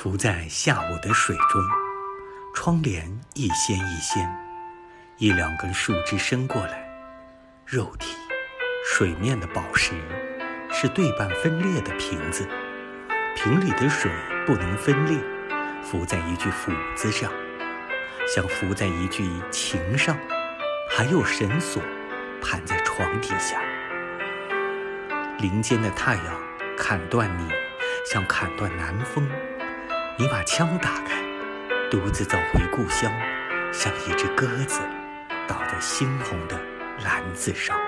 浮在下午的水中，窗帘一掀一掀，一两根树枝伸过来，肉体，水面的宝石，是对半分裂的瓶子，瓶里的水不能分裂，浮在一具斧子上，像浮在一具琴上，还有绳索盘在床底下。林间的太阳砍断你，像砍断南风。你把枪打开，独自走回故乡，像一只鸽子，倒在猩红的篮子上。